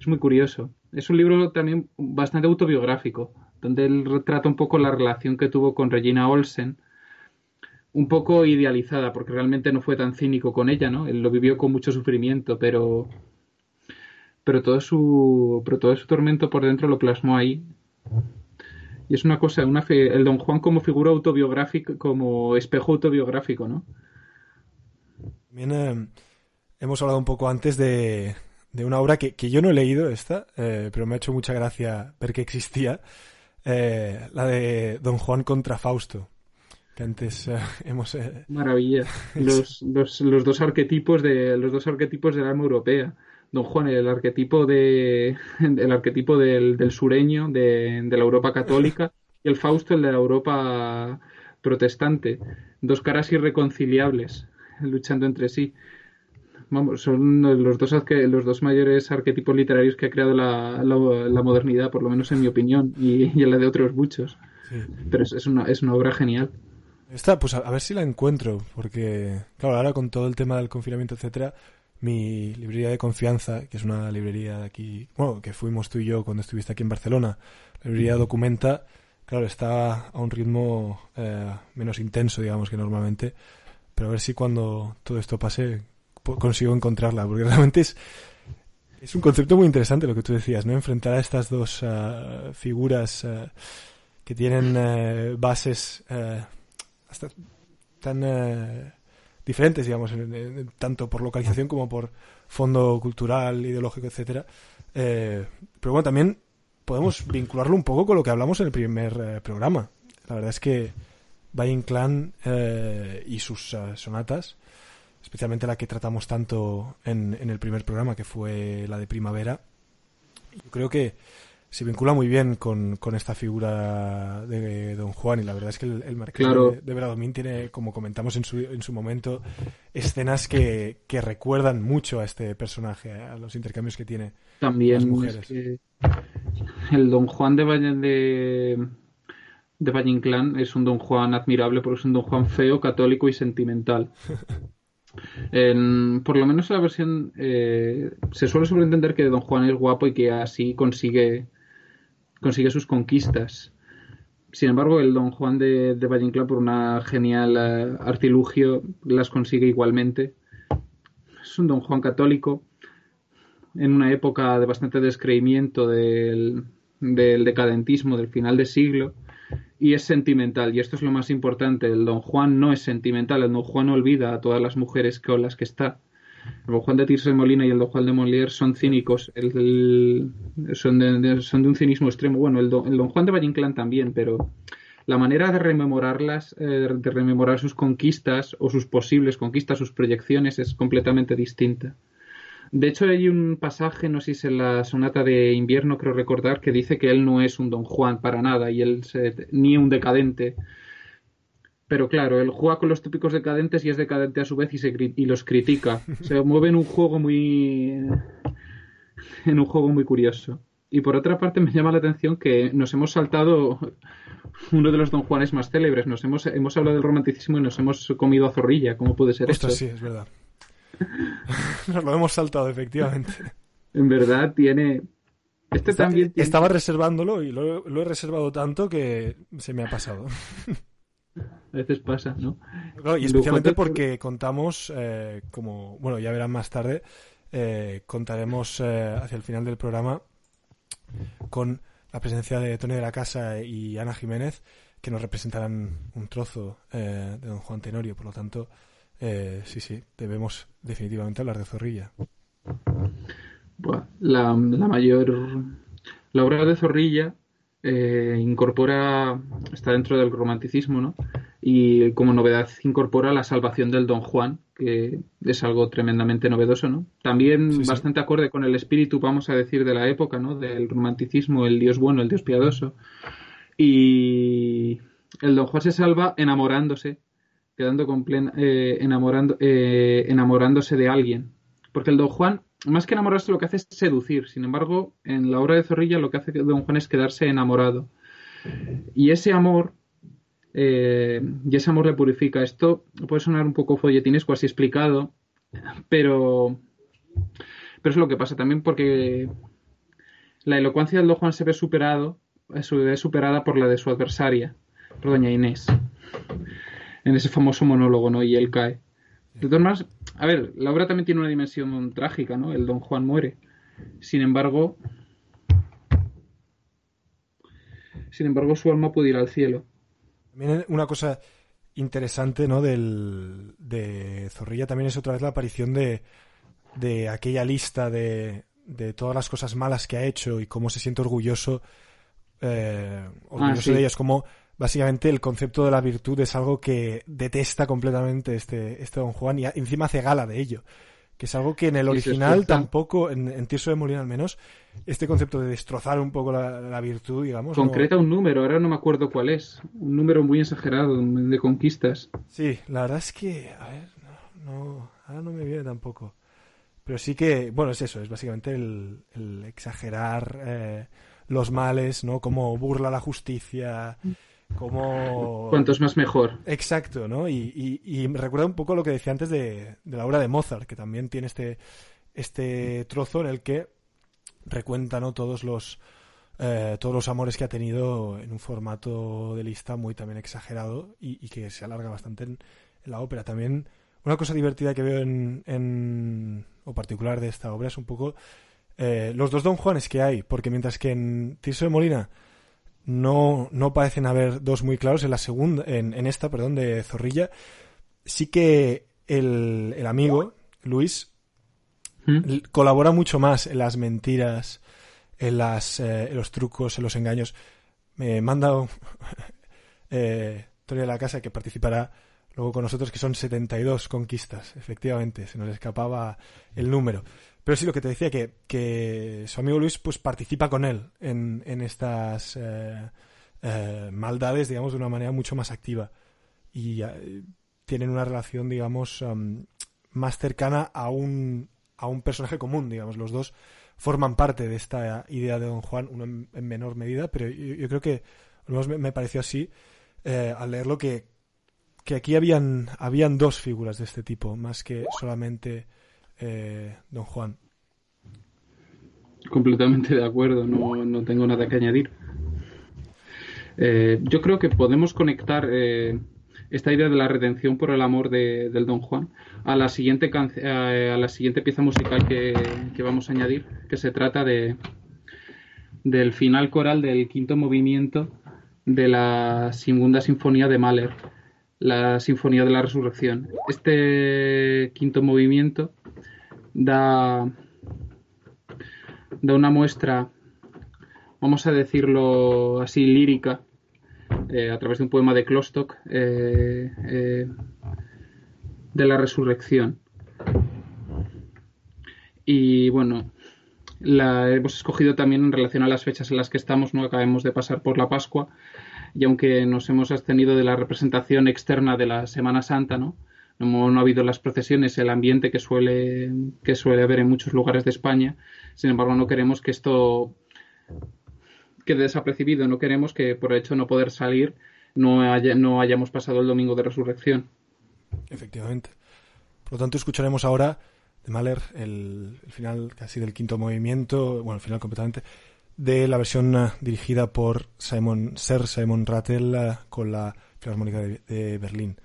es muy curioso. Es un libro también bastante autobiográfico, donde él retrata un poco la relación que tuvo con Regina Olsen, un poco idealizada, porque realmente no fue tan cínico con ella, ¿no? Él lo vivió con mucho sufrimiento, pero pero todo su pero todo su tormento por dentro lo plasmó ahí. Y es una cosa, una el Don Juan como figura autobiográfica, como espejo autobiográfico, ¿no? También eh, hemos hablado un poco antes de, de una obra que, que, yo no he leído esta, eh, pero me ha hecho mucha gracia ver que existía, eh, la de Don Juan contra Fausto que antes eh, *laughs* hemos eh, maravilla. *laughs* Los, los, los, dos arquetipos de los dos arquetipos del alma europea. Don Juan el arquetipo de *laughs* el arquetipo del, del sureño de, de, la Europa católica y el Fausto el de la Europa protestante. Dos caras irreconciliables luchando entre sí vamos son los dos los dos mayores arquetipos literarios que ha creado la, la, modernidad por lo menos en mi opinión y, y en la de otros muchos. Pero es, es, una, es una obra genial. Esta, pues a, ver si la encuentro, porque, claro, ahora con todo el tema del confinamiento, etcétera, mi librería de confianza, que es una librería de aquí, bueno, que fuimos tú y yo cuando estuviste aquí en Barcelona, la librería Documenta, claro, está a un ritmo eh, menos intenso, digamos, que normalmente. Pero a ver si cuando todo esto pase consigo encontrarla, porque *laughs* realmente es, es un concepto muy interesante lo que tú decías, ¿no? Enfrentar a estas dos ah, figuras ah, que tienen eh, bases eh, hasta tan eh, diferentes, digamos, en- tanto por localización como por fondo cultural, ideológico, etcétera. Pero bueno, también podemos vincularlo un poco con lo que hablamos en el primer programa. La verdad es que Inclán eh, y sus eh, sonatas, especialmente la que tratamos tanto en, en el primer programa, que fue la de Primavera, yo creo que se vincula muy bien con, con esta figura de Don Juan y la verdad es que el, el Marqués Claro. de, de Bradomín tiene, como comentamos en su, en su momento, escenas que, que recuerdan mucho a este personaje, a los intercambios que tiene. También Las mujeres. es que el Don Juan de Valle de, de Valle Inclán es un Don Juan admirable porque es un Don Juan feo, católico y sentimental. *laughs* En- por lo menos en la versión eh, se suele sobreentender que Don Juan es guapo y que así consigue consigue sus conquistas. Sin embargo, el Don Juan de, de por una genial eh, artilugio, las consigue igualmente. Es un Don Juan católico en una época de bastante descreimiento del, del decadentismo del final de siglo y es sentimental. Y esto es lo más importante el don Juan no es sentimental el don Juan olvida a todas las mujeres con las que está. El don Juan de Tirso de Molina y el don Juan de Molière son cínicos el- son, de, son de un cinismo extremo. Bueno el don, el don Juan de Valle Inclán también pero la manera de rememorarlas eh, de rememorar sus conquistas o sus posibles conquistas sus proyecciones es completamente distinta de hecho, hay un pasaje, no sé si es en la sonata de invierno, creo recordar, que dice que él no es un Don Juan para nada y él se- ni un decadente. Pero claro, él juega con los típicos decadentes y es decadente a su vez y, se, y los critica. *laughs* Se mueve en un juego muy. en un juego muy curioso. Y por otra parte, me llama la atención que nos hemos saltado uno de los Don Juanes más célebres. Nos hemos, hemos hablado del romanticismo y nos hemos comido a zorrilla. ¿Cómo puede ser Ostras, esto? sí, es verdad. Nos lo hemos saltado, efectivamente. En verdad tiene. Este Está- también tiene- Estaba reservándolo y lo, lo he reservado tanto que se me ha pasado. A veces pasa, ¿no? Claro, y especialmente porque contamos, eh, como, bueno, ya verán más tarde, eh, contaremos eh, hacia el final del programa con la presencia de Tony de la Casa y Ana Jiménez, que nos representarán un trozo eh, de Don Juan Tenorio. Por lo tanto, eh, sí, sí, debemos definitivamente hablar de Zorrilla. La, la mayor. La obra de Zorrilla eh, incorpora. Está dentro del romanticismo, ¿no? Y como novedad incorpora la salvación del Don Juan, que es algo tremendamente novedoso, ¿no? También Sí, sí. bastante acorde con el espíritu, vamos a decir, de la época, ¿no? Del romanticismo, el Dios bueno, el Dios piadoso. Y el Don Juan se salva enamorándose, quedando con plena, eh, enamorando, eh, enamorándose de alguien. Porque el Don Juan, más que enamorarse, lo que hace es seducir. Sin embargo, en la obra de Zorrilla lo que hace Don Juan es quedarse enamorado. Y ese amor, eh, y ese amor le purifica. Esto puede sonar un poco folletinesco así explicado, pero, pero es lo que pasa también porque la elocuencia del Don Juan se ve superado, se ve superada por la de su adversaria, por doña Inés, en ese famoso monólogo, ¿no? Y él cae. De todas maneras, a ver, la obra también tiene una dimensión trágica, ¿no? El Don Juan muere. Sin embargo, sin embargo, su alma puede ir al cielo. También una cosa interesante, ¿no? Del, de Zorrilla también es otra vez la aparición de, de aquella lista de, de todas las cosas malas que ha hecho y cómo se siente orgulloso, eh, orgulloso Ah, sí. de ellas, como básicamente el concepto de la virtud es algo que detesta completamente este, este Don Juan y a- encima hace gala de ello. Que es algo que en el original tampoco, en, en Tirso de Molina al menos, este concepto de destrozar un poco la, la virtud, digamos. no- Concreta un número, ahora no me acuerdo cuál es. Un número muy exagerado de conquistas. Sí, la verdad es que, a ver, no, no, ahora no me viene tampoco. Pero sí que, bueno, es eso, es básicamente el, el exagerar eh, los males, ¿no? Cómo burla la justicia, cómo... Cuantos más mejor. Exacto, ¿no? Y, y, y me recuerda un poco lo que decía antes de, de la obra de Mozart, que también tiene este, este trozo en el que recuenta, ¿no? Todos los, eh, todos los amores que ha tenido en un formato de lista muy también exagerado y, y que se alarga bastante en, en, la ópera. También una cosa divertida que veo en, en o particular de esta obra es un poco eh, los dos Don Juanes que hay, porque mientras que en Tirso de Molina no, no parecen haber dos muy claros, en la segunda, en, en esta, perdón, de Zorrilla, sí que el, el amigo, Luis, ¿Mm? colabora mucho más en las mentiras, en, las, eh, en los trucos, en los engaños. Me manda *laughs* eh, Tony de la Casa que participará luego con nosotros, que son 72 conquistas, efectivamente, se nos escapaba el número. Pero sí, lo que te decía, que, que su amigo Luis pues participa con él en, en estas eh, eh, maldades, digamos, de una manera mucho más activa. Y eh, tienen una relación, digamos, más cercana a un, a un personaje común, digamos. Los dos forman parte de esta idea de Don Juan, uno en, en menor medida, pero yo, yo, creo que, me, me pareció así, al leerlo, que, que aquí habían, habían dos figuras de este tipo, más que solamente eh, Don Juan. Completamente de acuerdo, no, no tengo nada que añadir. Eh, yo creo que podemos conectar eh, esta idea de la redención por el amor de, del Don Juan a la siguiente, a la siguiente pieza musical que, que, vamos a añadir, que se trata de del final coral del quinto movimiento de la segunda sinfonía de Mahler, la Sinfonía de la Resurrección. Este quinto movimiento da, una muestra, vamos a decirlo así, lírica, eh, a través de un poema de Klostok, eh, eh, de la resurrección. Y bueno, la hemos escogido también en relación a las fechas en las que estamos, no acabemos de pasar por la Pascua, y aunque nos hemos abstenido de la representación externa de la Semana Santa, ¿no? No, ha habido las procesiones, el ambiente que suele, que suele haber en muchos lugares de España. Sin embargo, no queremos que esto quede desapercibido, no queremos que por el hecho de no poder salir no, haya, no hayamos pasado el domingo de resurrección. Efectivamente. Por lo tanto, escucharemos ahora de Mahler el, final casi del quinto movimiento, bueno, el final completamente, de la versión uh, dirigida por Simon, Sir Simon Rattle uh, con la Filarmónica de, de Berlín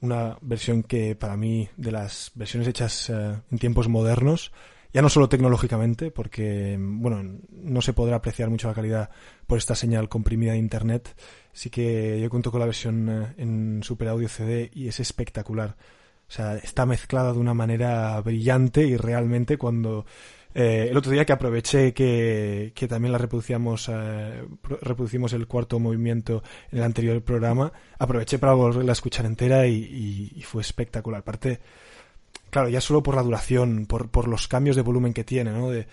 una versión que para mí de las versiones hechas uh, en tiempos modernos, ya no solo tecnológicamente, porque bueno, no se podrá apreciar mucho la calidad por esta señal comprimida de internet, sí que yo cuento con la versión uh, en Super Audio CD y es espectacular. O sea, está mezclada de una manera brillante y realmente cuando eh, el otro día que aproveché que, que también la reproducíamos, eh, reproducimos el cuarto movimiento en el anterior programa, aproveché para volverla a escuchar entera y, y, fue espectacular. Aparte, claro, ya solo por la duración, por, por los cambios de volumen que tiene, ¿no? De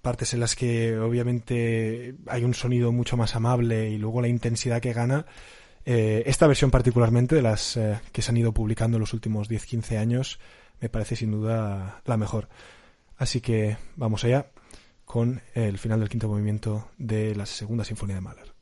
partes en las que obviamente hay un sonido mucho más amable y luego la intensidad que gana. Eh, esta versión particularmente de las que se han ido publicando en los últimos 10-15 años me parece sin duda la mejor. Así que vamos allá con el final del quinto movimiento de la segunda sinfonía de Mahler.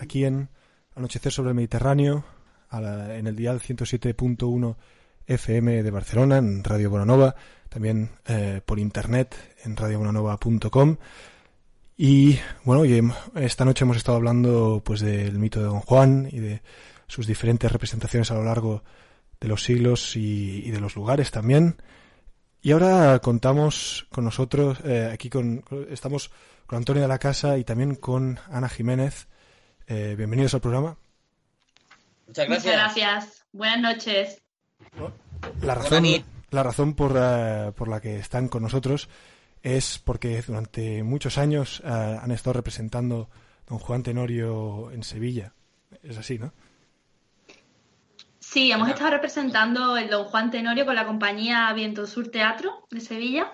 Aquí en Anochecer sobre el Mediterráneo, en el dial 107.1 FM de Barcelona, en Radio Bonanova, también eh, por internet en radiobonanova.com. Y bueno, esta noche hemos estado hablando pues del mito de Don Juan y de sus diferentes representaciones a lo largo de los siglos y, de los lugares también. Y ahora contamos con nosotros, eh, aquí con, estamos con Antonio de la Casa y también con Ana Jiménez. Eh, bienvenidos al programa. Muchas gracias. Muchas gracias. Buenas noches. La razón, la razón por, eh, por la que están con nosotros es porque durante muchos años eh, han estado representando don Juan Tenorio en Sevilla. Es así, ¿no? Sí, hemos estado representando el don Juan Tenorio con la compañía Viento Sur Teatro de Sevilla.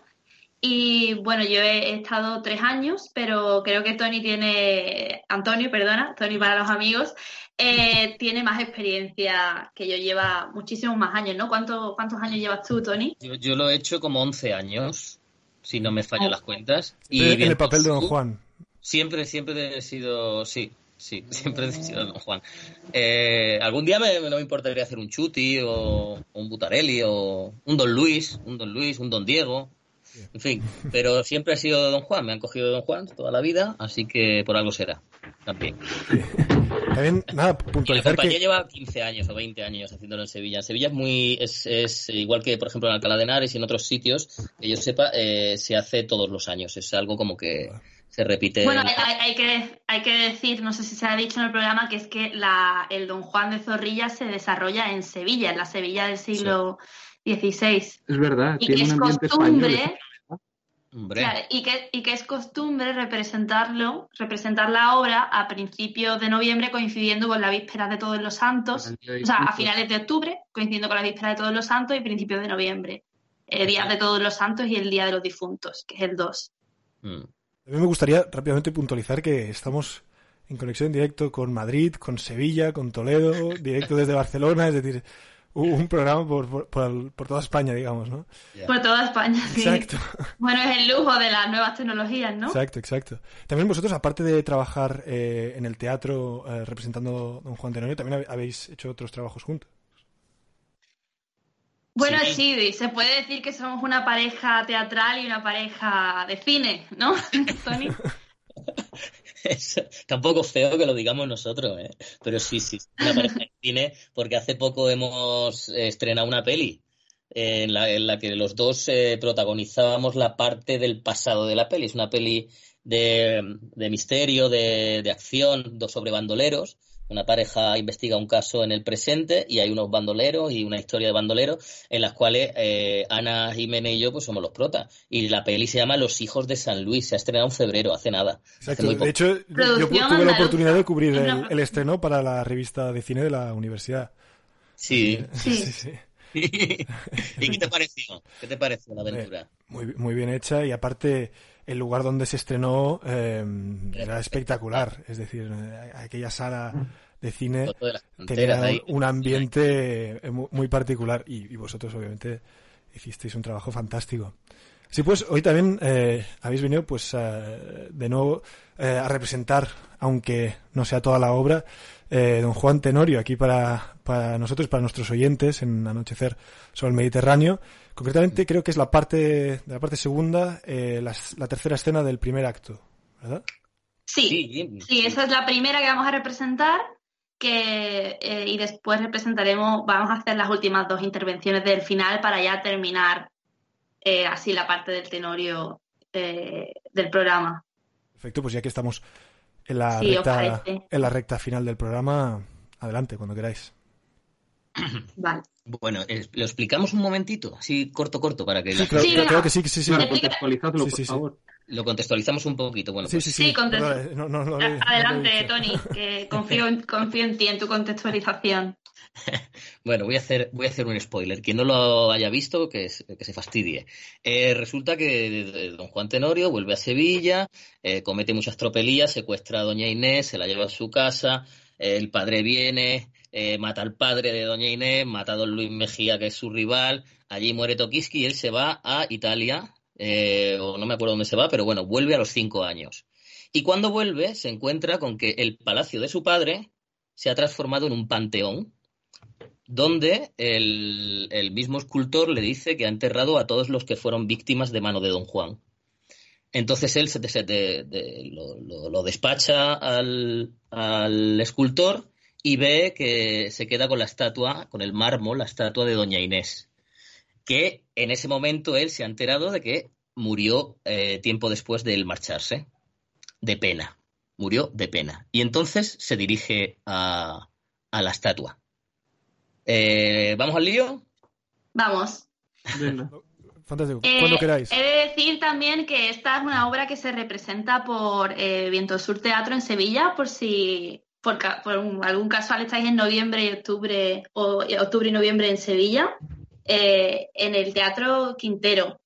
Y bueno, yo he, estado tres años, pero creo que Tony tiene, Antonio, perdona, Tony para los amigos, eh, tiene más experiencia que yo, lleva muchísimos más años, ¿no? ¿Cuánto, ¿Cuántos años llevas tú, Tony? Yo, lo he hecho como 11 años, si no me fallan oh. las cuentas. Y en el papel de Don Juan. Siempre, siempre he sido, sí, sí, *laughs* siempre he sido Don Juan. Eh, algún día me, no me importaría hacer un Chuti o un Butarelli o un Don Luis, un Don Luis, un Don Diego. En fin, pero siempre ha sido Don Juan, me han cogido Don Juan toda la vida, así que por algo será, también. También, nada, puntualizar la compañía lleva 15 años o 20 años haciéndolo en Sevilla. En Sevilla es muy, es, es igual que, por ejemplo, en Alcalá de Henares y en otros sitios, que yo sepa, eh, se hace todos los años. Es algo como que se repite. Bueno, hay, que, hay que decir, no sé si se ha dicho en el programa, que es que la, el Don Juan de Zorrilla se desarrolla en Sevilla, en la Sevilla del siglo XVI. Es verdad, y que es costumbre y, que, y que es costumbre representarlo, representar la obra a principios de noviembre coincidiendo con la víspera de Todos los Santos, o sea, a finales de octubre, coincidiendo con la víspera de Todos los Santos y principios de noviembre. El día de Todos los Santos y el Día de los Difuntos, que es el 2. Mm. A mí me gustaría rápidamente puntualizar que estamos en conexión en directo con Madrid, con Sevilla, con Toledo, directo desde Barcelona, es decir, un programa por, por, toda España, digamos, ¿no? Por toda España, sí. Exacto. Bueno, es el lujo de las nuevas tecnologías, ¿no? Exacto, exacto. También vosotros, aparte de trabajar eh, en el teatro eh, representando a Don Juan Tenorio, también habéis hecho otros trabajos juntos. Bueno, sí. se puede decir que somos una pareja teatral y una pareja de cine, ¿no, *laughs* Tony? *laughs* *laughs* tampoco feo que lo digamos nosotros, ¿eh? pero sí, sí, una pareja de cine, porque hace poco hemos estrenado una peli en la, en la que los dos eh, protagonizábamos la parte del pasado de la peli. Es una peli de, de misterio, de, de acción, sobre bandoleros, una pareja investiga un caso en el presente y hay unos bandoleros y una historia de bandoleros en las cuales eh, Ana Jiménez y yo pues somos los protas. Y la peli se llama Los hijos de San Luis, se ha estrenado en febrero, hace nada. Exacto, de hecho yo tuve la oportunidad de cubrir el, estreno para la revista de cine de la universidad. Sí, *laughs* sí, sí. *laughs* ¿Y qué te pareció? ¿Qué te pareció la aventura? Eh, muy, muy bien hecha y aparte el lugar donde se estrenó eh, era espectacular. Es decir, eh, aquella sala de cine tenía un ambiente eh, muy particular y, vosotros obviamente hicisteis un trabajo fantástico. Sí, pues hoy también habéis venido pues de nuevo a representar, aunque no sea toda la obra, don Juan Tenorio aquí para, para nosotros, para nuestros oyentes en Anochecer sobre el Mediterráneo. Concretamente creo que es la parte de la parte segunda, eh, la, tercera escena del primer acto, ¿verdad? Sí, sí, esa es la primera que vamos a representar que, eh, y después representaremos, vamos a hacer las últimas dos intervenciones del final para ya terminar eh, así la parte del tenorio del programa. Perfecto, pues ya que estamos en la, recta, en la recta final del programa, adelante, cuando queráis. Vale. Bueno, lo explicamos un momentito, así corto, corto, para que... Sí, creo, que sí, sí, sí. contextualizadlo, por favor. Lo contextualizamos un poquito. Bueno, sí, sí, sí. Adelante, Tony, que *laughs* confío, confío en ti, en tu contextualización. *laughs* bueno, voy a hacer, voy a hacer un spoiler. Quien no lo haya visto, que, que se fastidie. Eh, resulta que don Juan Tenorio vuelve a Sevilla, eh, comete muchas tropelías, secuestra a doña Inés, se la lleva a su casa, el padre viene, eh, mata al padre de Doña Inés, mata a Don Luis Mejía, que es su rival, allí muere Tokiski y él se va a Italia, eh, o no me acuerdo dónde se va, pero bueno, vuelve a los cinco años. Y cuando vuelve se encuentra con que el palacio de su padre se ha transformado en un panteón donde el, mismo escultor le dice que ha enterrado a todos los que fueron víctimas de mano de don Juan. Entonces él se, lo, lo- despacha al escultor y ve que se queda con la estatua, con el mármol, la estatua de Doña Inés. Que en ese momento él se ha enterado de que murió eh, tiempo después de él marcharse. De pena. Murió de pena. Y entonces se dirige a, a la estatua. Eh, ¿Vamos al lío? Vamos. Fantástico. Eh, Cuando queráis. He de decir también que esta es una obra que se representa por eh, Viento Sur Teatro en Sevilla, por si por, ca- por un- algún casual estáis en noviembre y octubre o octubre y noviembre en Sevilla, eh, en el Teatro Quintero.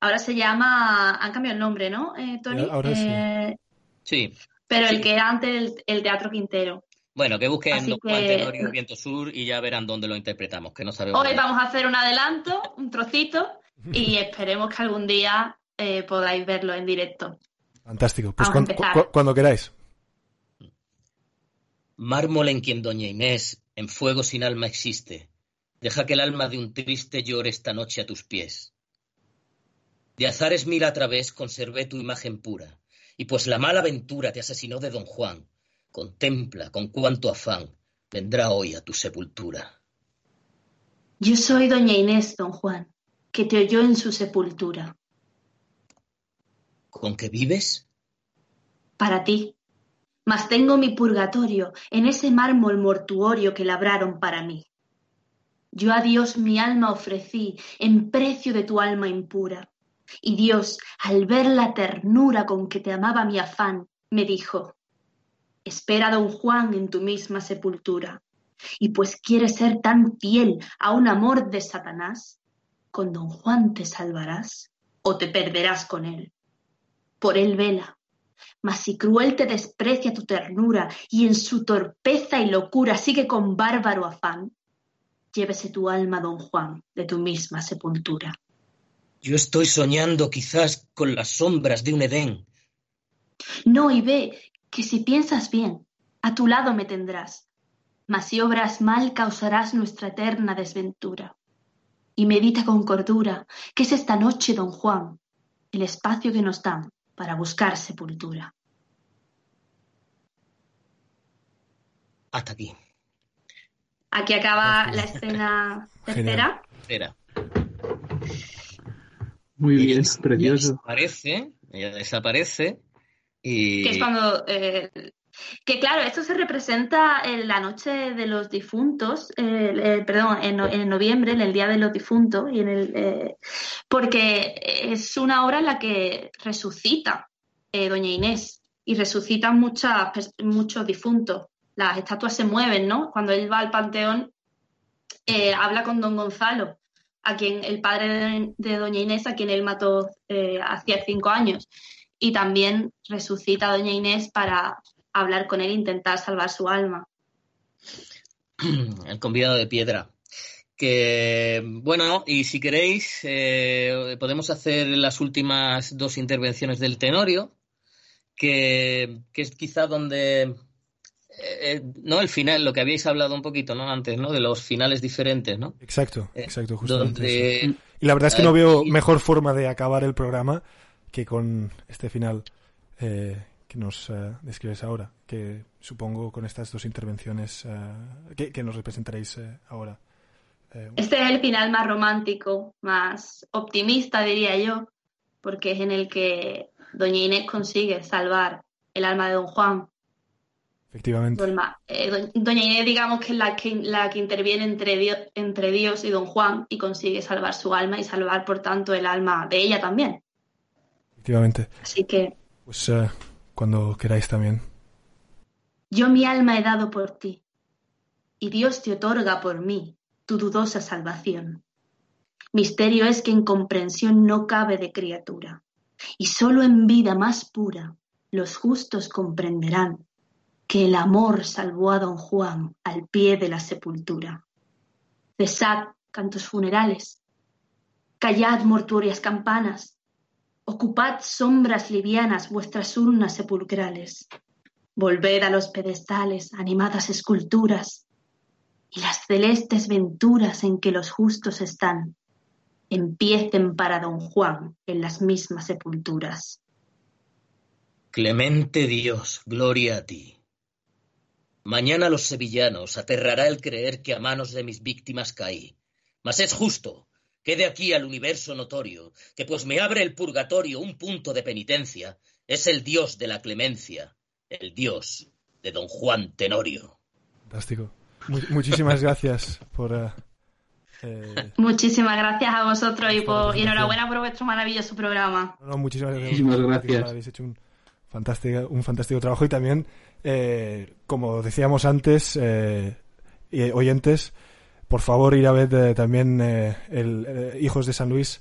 Ahora se llama, han cambiado el nombre, ¿no, eh, Tony? Ahora sí. Eh, Sí. Pero Sí. el que era antes el, el Teatro Quintero. Bueno, que busquen Así que- *laughs* Viento Sur y ya verán dónde lo interpretamos, que no sabemos. Hoy nada. vamos a hacer un adelanto, un trocito, y *laughs* esperemos que algún día eh, podáis verlo en directo. Fantástico. Pues cu- cuando queráis. Mármol en quien doña Inés en fuego sin alma existe. Deja que el alma de un triste llore esta noche a tus pies. De azares mil a través conservé tu imagen pura, y pues la mala ventura te asesinó de don Juan, contempla con cuánto afán vendrá hoy a tu sepultura. Yo soy doña Inés, don Juan, que te oyó en su sepultura. ¿Con qué vives? Para ti. Mas tengo mi purgatorio en ese mármol mortuorio que labraron para mí. Yo a Dios mi alma ofrecí en precio de tu alma impura. Y Dios, al ver la ternura con que te amaba mi afán, me dijo, espera don Juan en tu misma sepultura. Y pues quieres ser tan fiel a un amor de Satanás, con don Juan te salvarás o te perderás con él. Por él vela, mas si cruel te desprecia tu ternura y en su torpeza y locura sigue con bárbaro afán, llévese tu alma, don Juan, de tu misma sepultura. Yo estoy soñando quizás con las sombras de un Edén. No, y ve que si piensas bien, a tu lado me tendrás, mas si obras mal causarás nuestra eterna desventura. Y medita con cordura que es esta noche, don Juan, el espacio que nos dan para buscar sepultura. Hasta aquí. Aquí acaba la escena *laughs* tercera. Espera. Muy bien, ella precioso. Desaparece, ella desaparece y... que es cuando eh, que claro esto se representa en la noche de los difuntos perdón en, en noviembre en el día de los difuntos y en el eh, porque es una obra en la que resucita eh, doña Inés y resucitan muchos difuntos. Las estatuas se mueven no cuando él va al panteón eh, habla con don Gonzalo a quien el padre de, doña Inés a quien él mató hacía cinco años. Y también resucita a Doña Inés para hablar con él e intentar salvar su alma. *clears throat* el convidado de piedra. Que bueno, y si queréis, eh, podemos hacer las últimas dos intervenciones del Tenorio, que, que es quizá donde, eh, eh, ¿no? El final, lo que habíais hablado un poquito, ¿no? Antes, ¿no? De los finales diferentes, ¿no? Exacto, Eh, exacto, justamente. donde Y la verdad es que no veo mejor forma de acabar el programa que con este final eh, que nos eh, describes ahora, que supongo con estas dos intervenciones eh, que, que nos representaréis eh, ahora. Este es el final más romántico, más optimista, diría yo, porque es en el que Doña Inés consigue salvar el alma de Don Juan. efectivamente. Dolma- eh, do- Doña Inés, digamos que es la que, la que interviene entre Dios, entre Dios y Don Juan y consigue salvar su alma y salvar, por tanto, el alma de ella también. Efectivamente. Así que Pues cuando queráis también. Yo mi alma he dado por ti, y Dios te otorga por mí tu dudosa salvación. Misterio es que en comprensión no cabe de criatura, y sólo en vida más pura los justos comprenderán que el amor salvó a don Juan al pie de la sepultura. Cesad cantos funerales, callad mortuorias campanas, ocupad sombras livianas vuestras urnas sepulcrales. Volved a los pedestales, animadas esculturas, y las celestes venturas en que los justos están, empiecen para don Juan en las mismas sepulturas. Clemente Dios, gloria a ti. Mañana los sevillanos aterrará el creer que a manos de mis víctimas caí. Mas es justo, quede aquí al universo notorio, que pues me abre el purgatorio un punto de penitencia, es el Dios de la clemencia, el Dios de don Juan Tenorio. Fantástico. muchísimas gracias por... eh, eh, Muchísimas gracias a vosotros y, por, y enhorabuena por vuestro maravilloso programa. no, muchísimas gracias. Muchísimas gracias. Habéis hecho un fantástico, un fantástico trabajo y también, eh, como decíamos antes, eh, y, oyentes, por favor ir a ver eh, también eh, el, eh, Hijos de San Luis,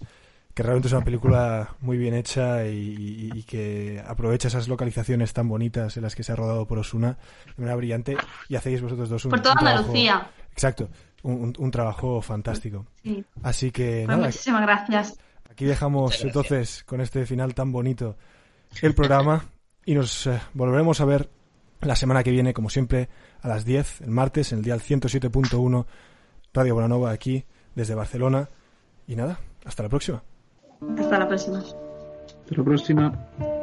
que realmente es una película muy bien hecha y, y- y que aprovecha esas localizaciones tan bonitas en las que se ha rodado por Osuna de manera brillante y hacéis vosotros dos un, Por toda un trabajo- Andalucía. Exacto, un, un- trabajo fantástico. Sí. Así que Pues nada, muchísimas gracias. Aquí dejamos entonces con este final tan bonito el programa y nos eh, volveremos a ver la semana que viene, como siempre, a las 10, el martes, en el dial 107.1 Radio Bonanova aquí desde Barcelona. Y nada, hasta la próxima. Hasta la próxima. Hasta la próxima.